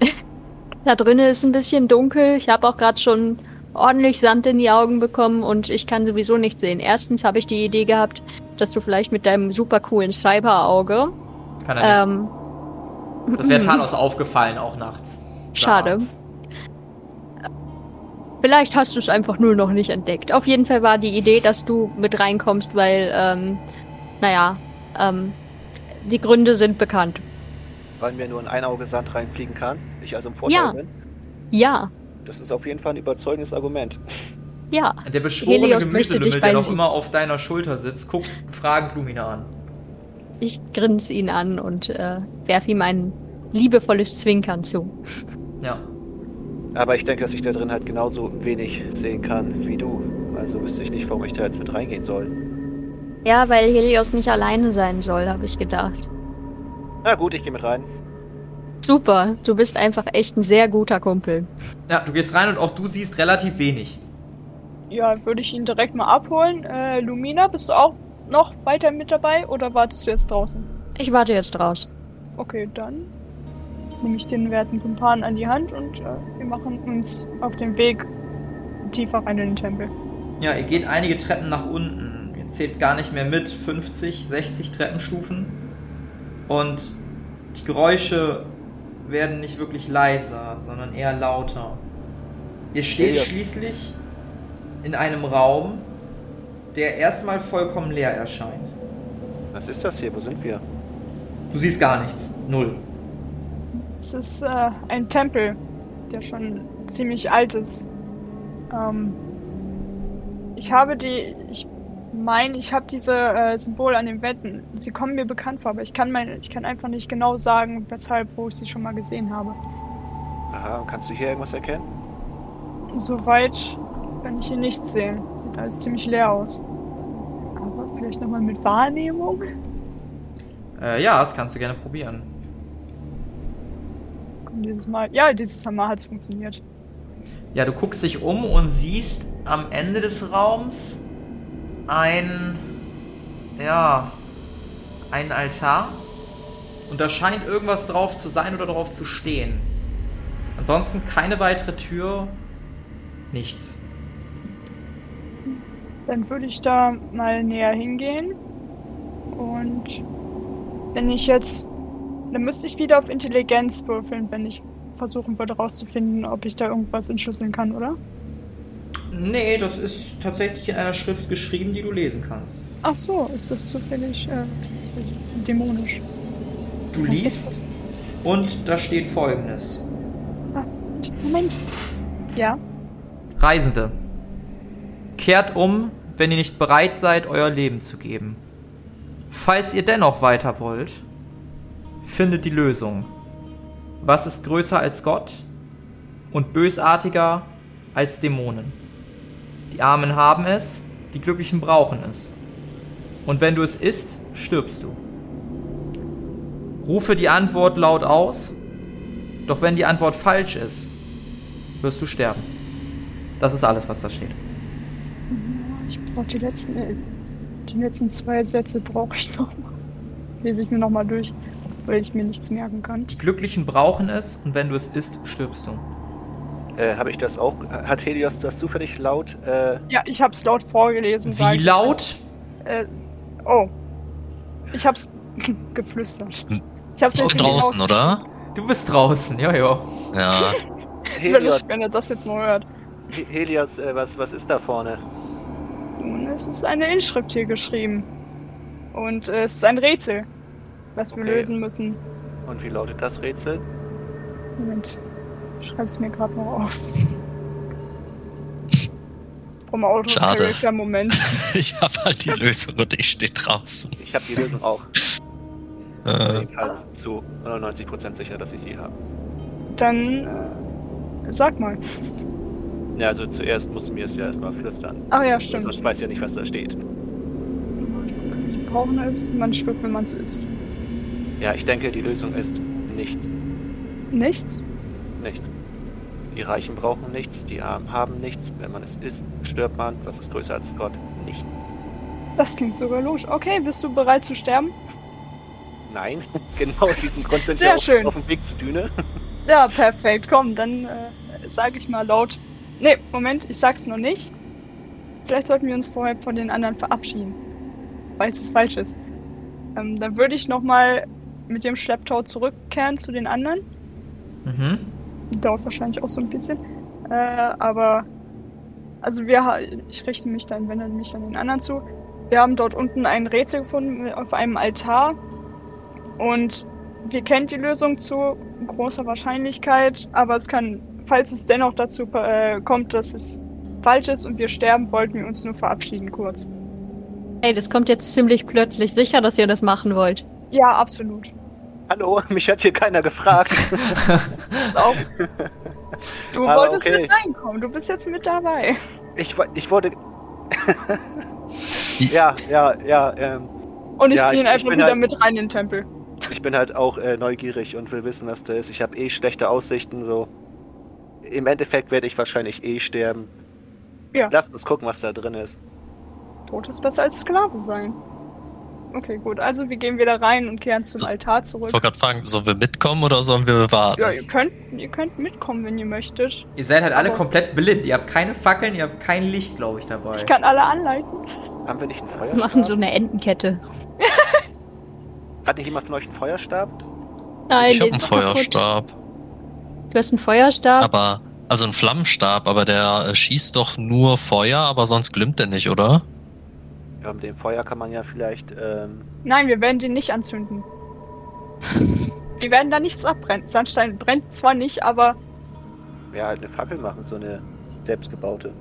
da drinnen ist ein bisschen dunkel. Ich habe auch gerade schon ordentlich Sand in die Augen bekommen und ich kann sowieso nicht sehen. Erstens habe ich die Idee gehabt, dass du vielleicht mit deinem super coolen Cyber-Auge. Kann er Ähm, nicht. Das wäre Talos aufgefallen, auch nachts. Schade. Vielleicht hast du es einfach nur noch nicht entdeckt. Auf jeden Fall war die Idee, dass du mit reinkommst, weil, ähm, naja, ähm, die Gründe sind bekannt. weil mir nur in ein Auge Sand reinfliegen kann. Ich also im Vorteil Ja. bin. Ja, Das ist auf jeden Fall ein überzeugendes Argument. ja. Der beschworene Helios Gemüselümmel, bei der noch immer auf deiner Schulter sitzt, guckt fragend Lumina an. Ich grinse ihn an und äh, werfe ihm ein liebevolles Zwinkern zu. Ja. Aber ich denke, dass ich da drin halt genauso wenig sehen kann wie du. Also wüsste ich nicht, warum ich da jetzt mit reingehen soll. Ja, weil Helios nicht alleine sein soll, habe ich gedacht. Na gut, ich gehe mit rein. Super, du bist einfach echt ein sehr guter Kumpel. Ja, du gehst rein und auch du siehst relativ wenig. Ja, würde ich ihn direkt mal abholen. Äh, Lumina, bist du auch noch weiter mit dabei oder wartest du jetzt draußen? Ich warte jetzt raus. Okay, dann nehme ich den werten Kumpan an die Hand und äh, wir machen uns auf den Weg tiefer rein in den Tempel. Ja, ihr geht einige Treppen nach unten. Ihr zählt gar nicht mehr mit. 50, 60 Treppenstufen. Und die Geräusche werden nicht wirklich leiser, sondern eher lauter. Ihr steht Ja. schließlich in einem Raum, der erstmal vollkommen leer erscheint. Was ist das hier? Wo sind wir? Du siehst gar nichts. Null. Es ist äh, ein Tempel, der schon ziemlich alt ist. Ähm, ich habe die, ich meine, ich habe diese äh, Symbole an den Wänden. Sie kommen mir bekannt vor, aber ich kann mein, ich kann einfach nicht genau sagen, weshalb, wo ich sie schon mal gesehen habe. Aha, und kannst du hier irgendwas erkennen? Soweit kann ich hier nichts sehen. Sieht alles ziemlich leer aus. Aber vielleicht nochmal mit Wahrnehmung? Äh, ja, das kannst du gerne probieren. Komm, dieses Mal. Ja, dieses Mal hat es funktioniert. Ja, du guckst dich um und siehst am Ende des Raums ein, ja, ein Altar. Und da scheint irgendwas drauf zu sein oder drauf zu stehen. Ansonsten keine weitere Tür, nichts. Dann würde ich da mal näher hingehen. Und wenn ich jetzt. Dann müsste ich wieder auf Intelligenz würfeln, wenn ich versuchen würde rauszufinden, ob ich da irgendwas entschlüsseln kann, oder? Nee, das ist tatsächlich in einer Schrift geschrieben, die du lesen kannst. Ach so, ist das zufällig äh, zufällig dämonisch. Du liest und da steht folgendes. Moment. Ja. Reisende, kehrt um, wenn ihr nicht bereit seid, euer Leben zu geben. Falls ihr dennoch weiter wollt, findet die Lösung. Was ist größer als Gott und bösartiger als Dämonen? Die Armen haben es, die Glücklichen brauchen es. Und wenn du es isst, stirbst du. Rufe die Antwort laut aus, doch wenn die Antwort falsch ist, wirst du sterben. Das ist alles, was da steht. Ich brauche die letzten. Äh, die letzten zwei Sätze brauche ich noch mal. Lese ich mir noch mal durch, weil ich mir nichts merken kann. Die Glücklichen brauchen es und wenn du es isst, stirbst du. Äh, habe ich das auch? Hat Helios das zufällig laut? Äh, Ja, ich hab's laut vorgelesen. Wie laut? Äh, oh. Ich hab's geflüstert. Hm. Ich hab's jetzt draußen, oder? Du bist draußen. Ja. Es wäre Helios, lustig, wenn er das jetzt noch hört. He- Helios äh, was, was ist da vorne? Nun, es ist eine Inschrift hier geschrieben. Und äh, es ist ein Rätsel, was wir Okay. lösen müssen. Und wie lautet das Rätsel? Moment. Ich schreib's mir gerade noch auf. Vom Auto Schade. Moment. Ich habe halt die Lösung und ich stehe draußen. Ich habe die Lösung auch. Äh, Jedenfalls zu 99% sicher, dass ich sie habe. Dann äh, sag mal. Ja, also zuerst mussten wir es ja erstmal flüstern. Ach ja, stimmt. Sonst weiß ich ja nicht, was da steht. brauchen es, man stirbt, wenn man es isst. Ja, ich denke, die Lösung ist nichts. Nichts? Nichts. Die Reichen brauchen nichts, die Armen haben nichts. Wenn man es isst, stirbt man. Was ist größer als Gott? Nicht. Das klingt sogar logisch. Okay, bist du bereit zu sterben? Nein, genau aus diesem Grund sind Sehr wir auf, schön. auf dem Weg zur Düne. Ja, perfekt. Komm, dann äh, sage ich mal laut. Nee, Moment, ich sag's noch nicht. Vielleicht sollten wir uns vorher von den anderen verabschieden. Falls es falsch ist. Ähm, dann würde ich nochmal mit dem Schlepptau zurückkehren zu den anderen. Mhm. Dauert wahrscheinlich auch so ein bisschen. Äh, aber also wir ha- ich richte mich dann, wende mich dann den anderen zu. Wir haben dort unten ein Rätsel gefunden auf einem Altar. Und wir kennen die Lösung zu großer Wahrscheinlichkeit, aber es kann, falls es dennoch dazu äh, kommt, dass es falsch ist und wir sterben, wollten wir uns nur verabschieden kurz. Ey, das kommt jetzt ziemlich plötzlich. Sicher, dass ihr das machen wollt. Ja, absolut. Hallo, mich hat hier keiner gefragt. Du Aber wolltest okay. mit reinkommen, du bist jetzt mit dabei. Ich, ich wurde. ja, ja, ja. Ähm, Und ich Ja, ziehe ihn einfach wieder halt- mit rein in den Tempel. ich bin halt auch äh, neugierig und will wissen, was da ist. Ich habe eh schlechte Aussichten. So. Im Endeffekt werde ich wahrscheinlich eh sterben. Ja. Lasst uns gucken, was da drin ist. Tod ist besser als Sklave sein. Okay, gut. Also wir gehen wieder rein und kehren zum So, Altar Ich zurück. wollte gerade fragen, sollen wir mitkommen oder sollen wir warten? Ja, ihr könnt, ihr könnt mitkommen, wenn ihr möchtet. Ihr seid halt alle Aber- komplett blind. Ihr habt keine Fackeln, ihr habt kein Licht, glaube ich, dabei. Ich kann alle anleiten. Haben wir nicht einen Wir Feuerstab? machen so eine Entenkette. Hat nicht jemand von euch einen Feuerstab? Nein, ich habe einen ist kaputt. Feuerstab, Du hast einen Feuerstab? aber also einen Flammenstab, aber der äh, schießt doch nur Feuer, aber sonst glimmt der nicht, oder? Ja, mit dem Feuer kann man ja vielleicht. Ähm, Nein, wir werden den nicht anzünden. wir werden da nichts abbrennen. Sandstein brennt zwar nicht, aber ja, halt eine Fackel machen, so eine selbstgebaute.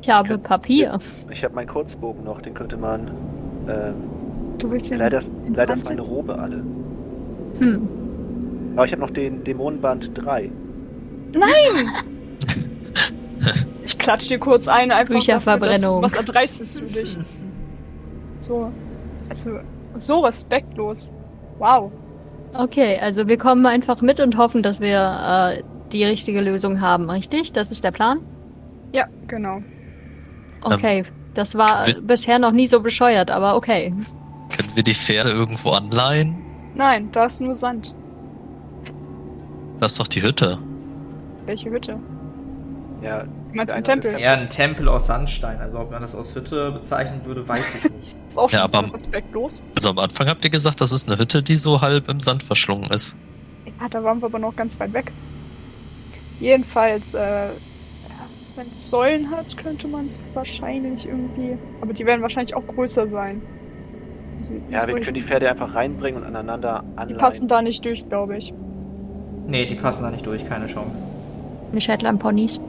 Ich habe Papier. Ich habe meinen Kurzbogen noch, den könnte man. Ähm, du willst den. leider, in leider ist meine? Robe alle. Hm. Aber ich habe noch den Dämonenband 3. Ich klatsch dir kurz ein, einfach. Bücherverbrennung. Dafür, dass, was erdreistest du dich? So. Also, so respektlos. Wow. Okay, also wir kommen einfach mit und hoffen, dass wir äh, die richtige Lösung haben, richtig? Das ist der Plan? Ja, genau. Okay, das war wir- bisher noch nie so bescheuert, aber okay. Können wir die Pferde irgendwo anleihen? Nein, da ist nur Sand. Das ist doch die Hütte. Welche Hütte? Ja, meinst Einer den Tempel? ist Eher ein Tempel aus Sandstein. Also ob man das aus Hütte bezeichnen würde, weiß ich nicht. Ist auch schon Ja, aber- respektlos. Also am Anfang habt ihr gesagt, das ist eine Hütte, die so halb im Sand verschlungen ist. Ja, da waren wir aber noch ganz weit weg. Jedenfalls, äh, wenn es Säulen hat, könnte man es wahrscheinlich irgendwie. Aber die werden wahrscheinlich auch größer sein. Also, ja wir können die Pferde einfach reinbringen und aneinander die anleihen. passen da nicht durch, glaube ich. Nee, die passen da nicht durch, keine Chance. Die Shetland Ponys.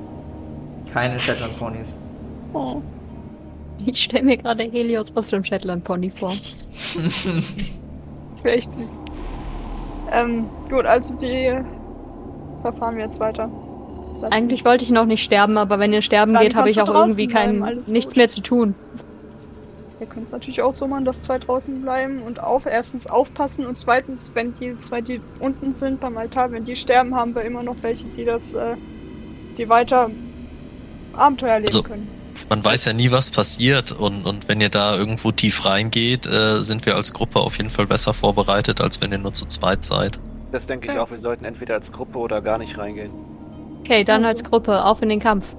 Keine Shetland Ponys. Oh. Ich stelle mir gerade Helios aus dem Shetland Pony vor. Das wäre echt süß. Ähm, gut, also wie verfahren wir jetzt weiter? Lassen- Eigentlich wollte ich noch nicht sterben, aber wenn ihr sterben Dann geht, habe ich auch irgendwie kein nichts gut. mehr zu tun. Wir können es natürlich auch so machen, dass zwei draußen bleiben und auf erstens aufpassen und zweitens, wenn die zwei, die unten sind beim Altar, wenn die sterben, haben wir immer noch welche, die das, äh, die weiter Abenteuer leben Also- können. Man weiß ja nie, was passiert und, und wenn ihr da irgendwo tief reingeht, äh, sind wir als Gruppe auf jeden Fall besser vorbereitet, als wenn ihr nur zu zweit seid. Das denke ich auch. Wir sollten entweder als Gruppe oder gar nicht reingehen. Okay, dann Also. als Gruppe, auf in den Kampf.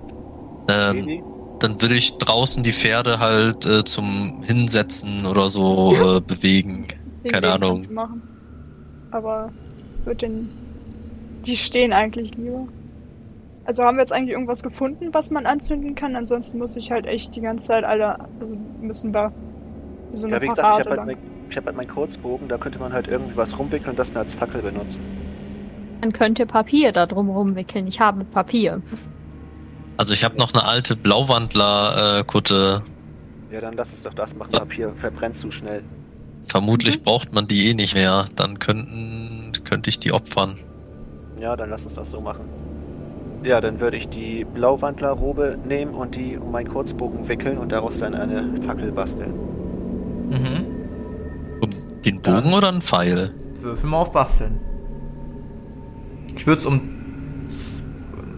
Ähm, dann würde ich draußen die Pferde halt äh, zum Hinsetzen oder so äh, bewegen. Den keine Weg Ahnung. Machen. Aber wird den. Die stehen eigentlich lieber. Also haben wir jetzt eigentlich irgendwas gefunden, was man anzünden kann? Ansonsten muss ich halt echt die ganze Zeit alle. Also müssen wir so eine Ja, wie gesagt, ich Parade habe halt, mein, ich hab halt meinen Kurzbogen, da könnte man halt irgendwie was rumwickeln und das dann als Fackel benutzen. Dann könnt ihr Papier da drum rumwickeln. Ich habe Papier. Also ich habe noch eine alte Blauwandler-Kutte. Ja, dann lass es doch das machen. Papier verbrennt zu schnell. Vermutlich Mhm. braucht man die eh nicht mehr. Dann könnten, könnte ich die opfern. Ja, dann lass uns das so machen. Ja, dann würde ich die Blauwandlerrobe nehmen und die um meinen Kurzbogen wickeln und daraus dann eine Fackel basteln. Mhm. Bogen oder ein Pfeil? Würfel mal auf Basteln. Ich würde es um.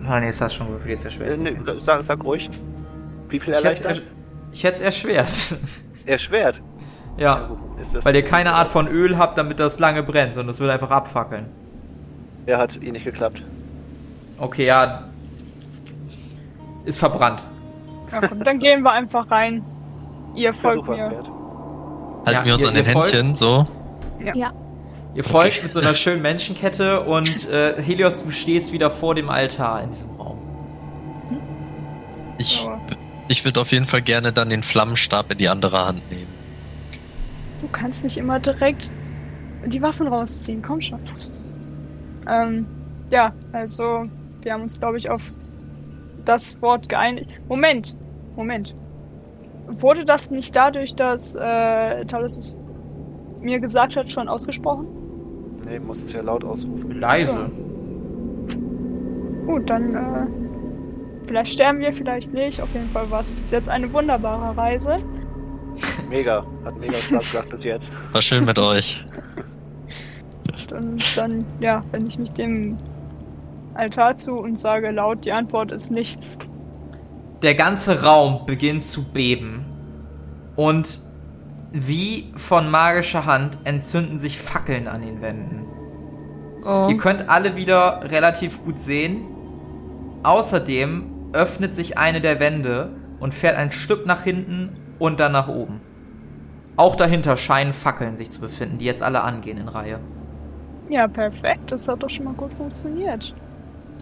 Ah, nee, jetzt hast du schon gewürfelt, jetzt erschwert Äh, nee, sag, sag ruhig. Wie viel Ich hätte erleichtert? es erschwert. Erschwert. ja. Ist das Weil ihr keine Art von Öl habt, damit das lange brennt, sondern es würde einfach abfackeln. Er hat eh nicht geklappt. Okay, ja. Ist verbrannt. Ja, komm, dann gehen wir einfach rein. Ihr folgt mir. Halten Ja, wir uns ihr- an den ihr folgt- Händchen, so. Ja. Ihr folgt mit so einer schönen Menschenkette und äh, Helios, du stehst wieder vor dem Altar in diesem Raum. Ich, ich würde auf jeden Fall gerne dann den Flammenstab in die andere Hand nehmen. du kannst nicht immer direkt die Waffen rausziehen. Komm schon. Ähm, ja, also wir haben uns, glaube ich, auf das Wort geeinigt. Moment, Moment. Wurde das nicht dadurch, dass äh, Talos es mir gesagt hat, schon ausgesprochen? Nee, muss es ja laut ausrufen. Leise. Gut, dann äh, vielleicht sterben wir, vielleicht nicht. Auf jeden Fall war es bis jetzt eine wunderbare Reise. Mega. Hat mega Spaß gemacht bis jetzt. War schön mit euch. Und dann, ja, wenn ich mich dem Altar zu und sage laut, die Antwort ist nichts. Der ganze Raum beginnt zu beben. Und wie von magischer Hand entzünden sich Fackeln an den Wänden. Oh. Ihr könnt alle wieder relativ gut sehen. Außerdem öffnet sich eine der Wände und fährt ein Stück nach hinten und dann nach oben. Auch dahinter scheinen Fackeln sich zu befinden, die jetzt alle angehen in Reihe. Ja, perfekt. Das hat doch schon mal gut funktioniert.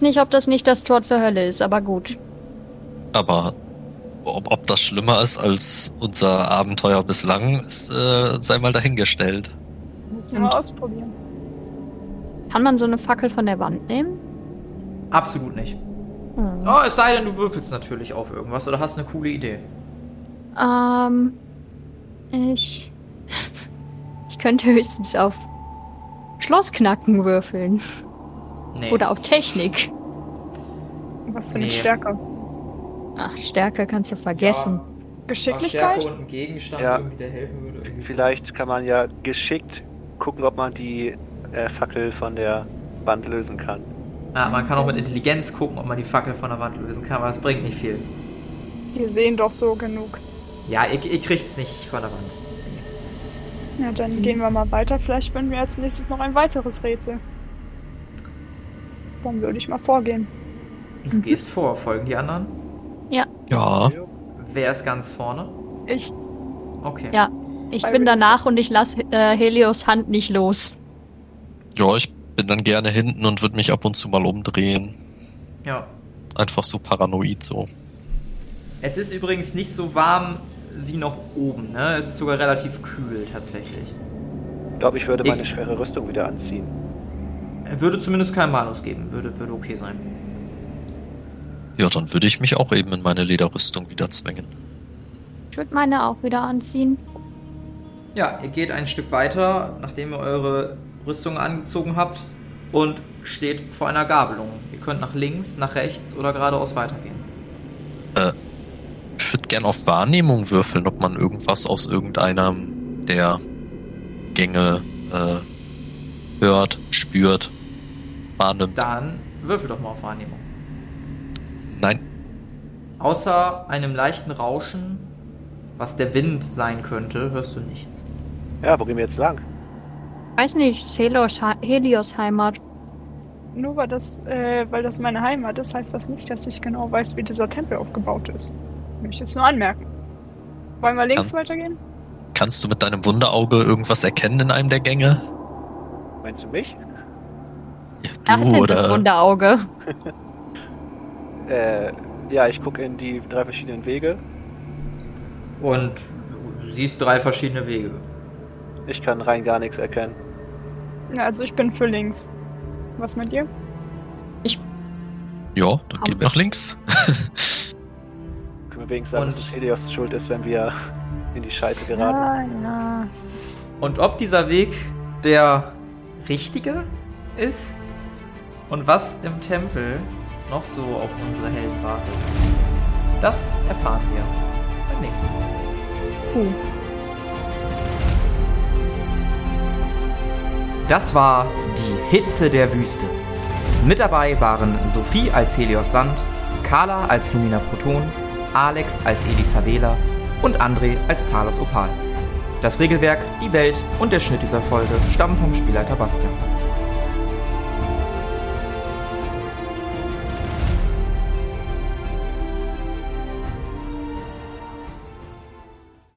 Nicht, ob das nicht das Tor zur Hölle ist, aber gut. Aber ob, ob das schlimmer ist als unser Abenteuer bislang, ist, äh, sei mal dahingestellt. Müssen wir mal ausprobieren. Kann man so eine Fackel von der Wand nehmen? Absolut nicht. Hm. Oh, es sei denn, du würfelst natürlich auf irgendwas oder hast eine coole Idee. Ähm, ich. Ich könnte höchstens auf Schlossknacken würfeln. Nee. Oder auf Technik. Was für eine Nee. Stärke? Ach, Stärke kannst du vergessen. Geschicklichkeit? und ein Gegenstand Ja. irgendwie, der helfen würde. Irgendwie Vielleicht kann man ja geschickt gucken, ob man die äh, Fackel von der Wand lösen kann. Ja, man kann auch mit Intelligenz gucken, ob man die Fackel von der Wand lösen kann, aber es bringt nicht viel. Wir sehen doch so genug. Ja, ihr, ihr kriegt's nicht von der Wand. Nee. Ja, dann gehen wir mal weiter. Vielleicht finden wir als nächstes noch ein weiteres Rätsel. Dann würde ich mal vorgehen. Du gehst vor, folgen die anderen. Ja, Wer ist ganz vorne? Ich, Okay. Ja. Ich bin danach und ich lasse äh, Helios Hand nicht los. ja, ich bin dann gerne hinten und würde mich ab und zu mal umdrehen. ja. Einfach so paranoid so. Es ist übrigens nicht so warm wie noch oben, ne? Es ist sogar relativ kühl tatsächlich. Ich glaube, ich würde Ich- meine schwere Rüstung wieder anziehen. Würde zumindest keinen Malus geben, würde, würde okay sein. Ja, dann würde ich mich auch eben in meine Lederrüstung wieder zwängen. Ich würde meine auch wieder anziehen. Ja, ihr geht ein Stück weiter, nachdem ihr eure Rüstung angezogen habt und steht vor einer Gabelung. Ihr könnt nach links, nach rechts oder geradeaus weitergehen. Ich würde gern auf Wahrnehmung würfeln, ob man irgendwas aus irgendeinem der Gänge äh, hört, spürt, wahrnimmt. Dann würfel doch mal auf Wahrnehmung. Nein, Außer einem leichten Rauschen, was der Wind sein könnte, hörst du nichts. Ja, wo gehen wir jetzt lang? Weiß nicht, Helios, Helios Heimat. nur weil das, äh, weil das meine Heimat ist, heißt das nicht, dass ich genau weiß, wie dieser Tempel aufgebaut ist. Ich möchte es nur anmerken. Wollen wir links Kann- weitergehen? kannst du mit deinem Wunderauge irgendwas erkennen in einem der Gänge? Meinst du mich? Ja, Ach, du das oder? Wunderauge. Äh, ja, ich gucke in die drei verschiedenen Wege. Und du siehst drei verschiedene Wege. Ich kann rein gar nichts erkennen. Ja, also ich bin für links. Was mit dir? Ja, dann gehen wir nach links. Können wir wenigstens sagen, Und- dass es Helios schuld ist, wenn wir in die Scheiße geraten. Ja, ja. Und ob dieser Weg der richtige ist und was im Tempel noch so auf unsere Helden wartet, das erfahren wir beim nächsten Mal. Puh. Das war die Hitze der Wüste. Mit dabei waren Sophie als Helios Sand, Carla als Lumina Proton, Alex als Elisabela und André als Talos Opal. Das Regelwerk, die Welt und der Schnitt dieser Folge stammen vom Spielleiter Bastian.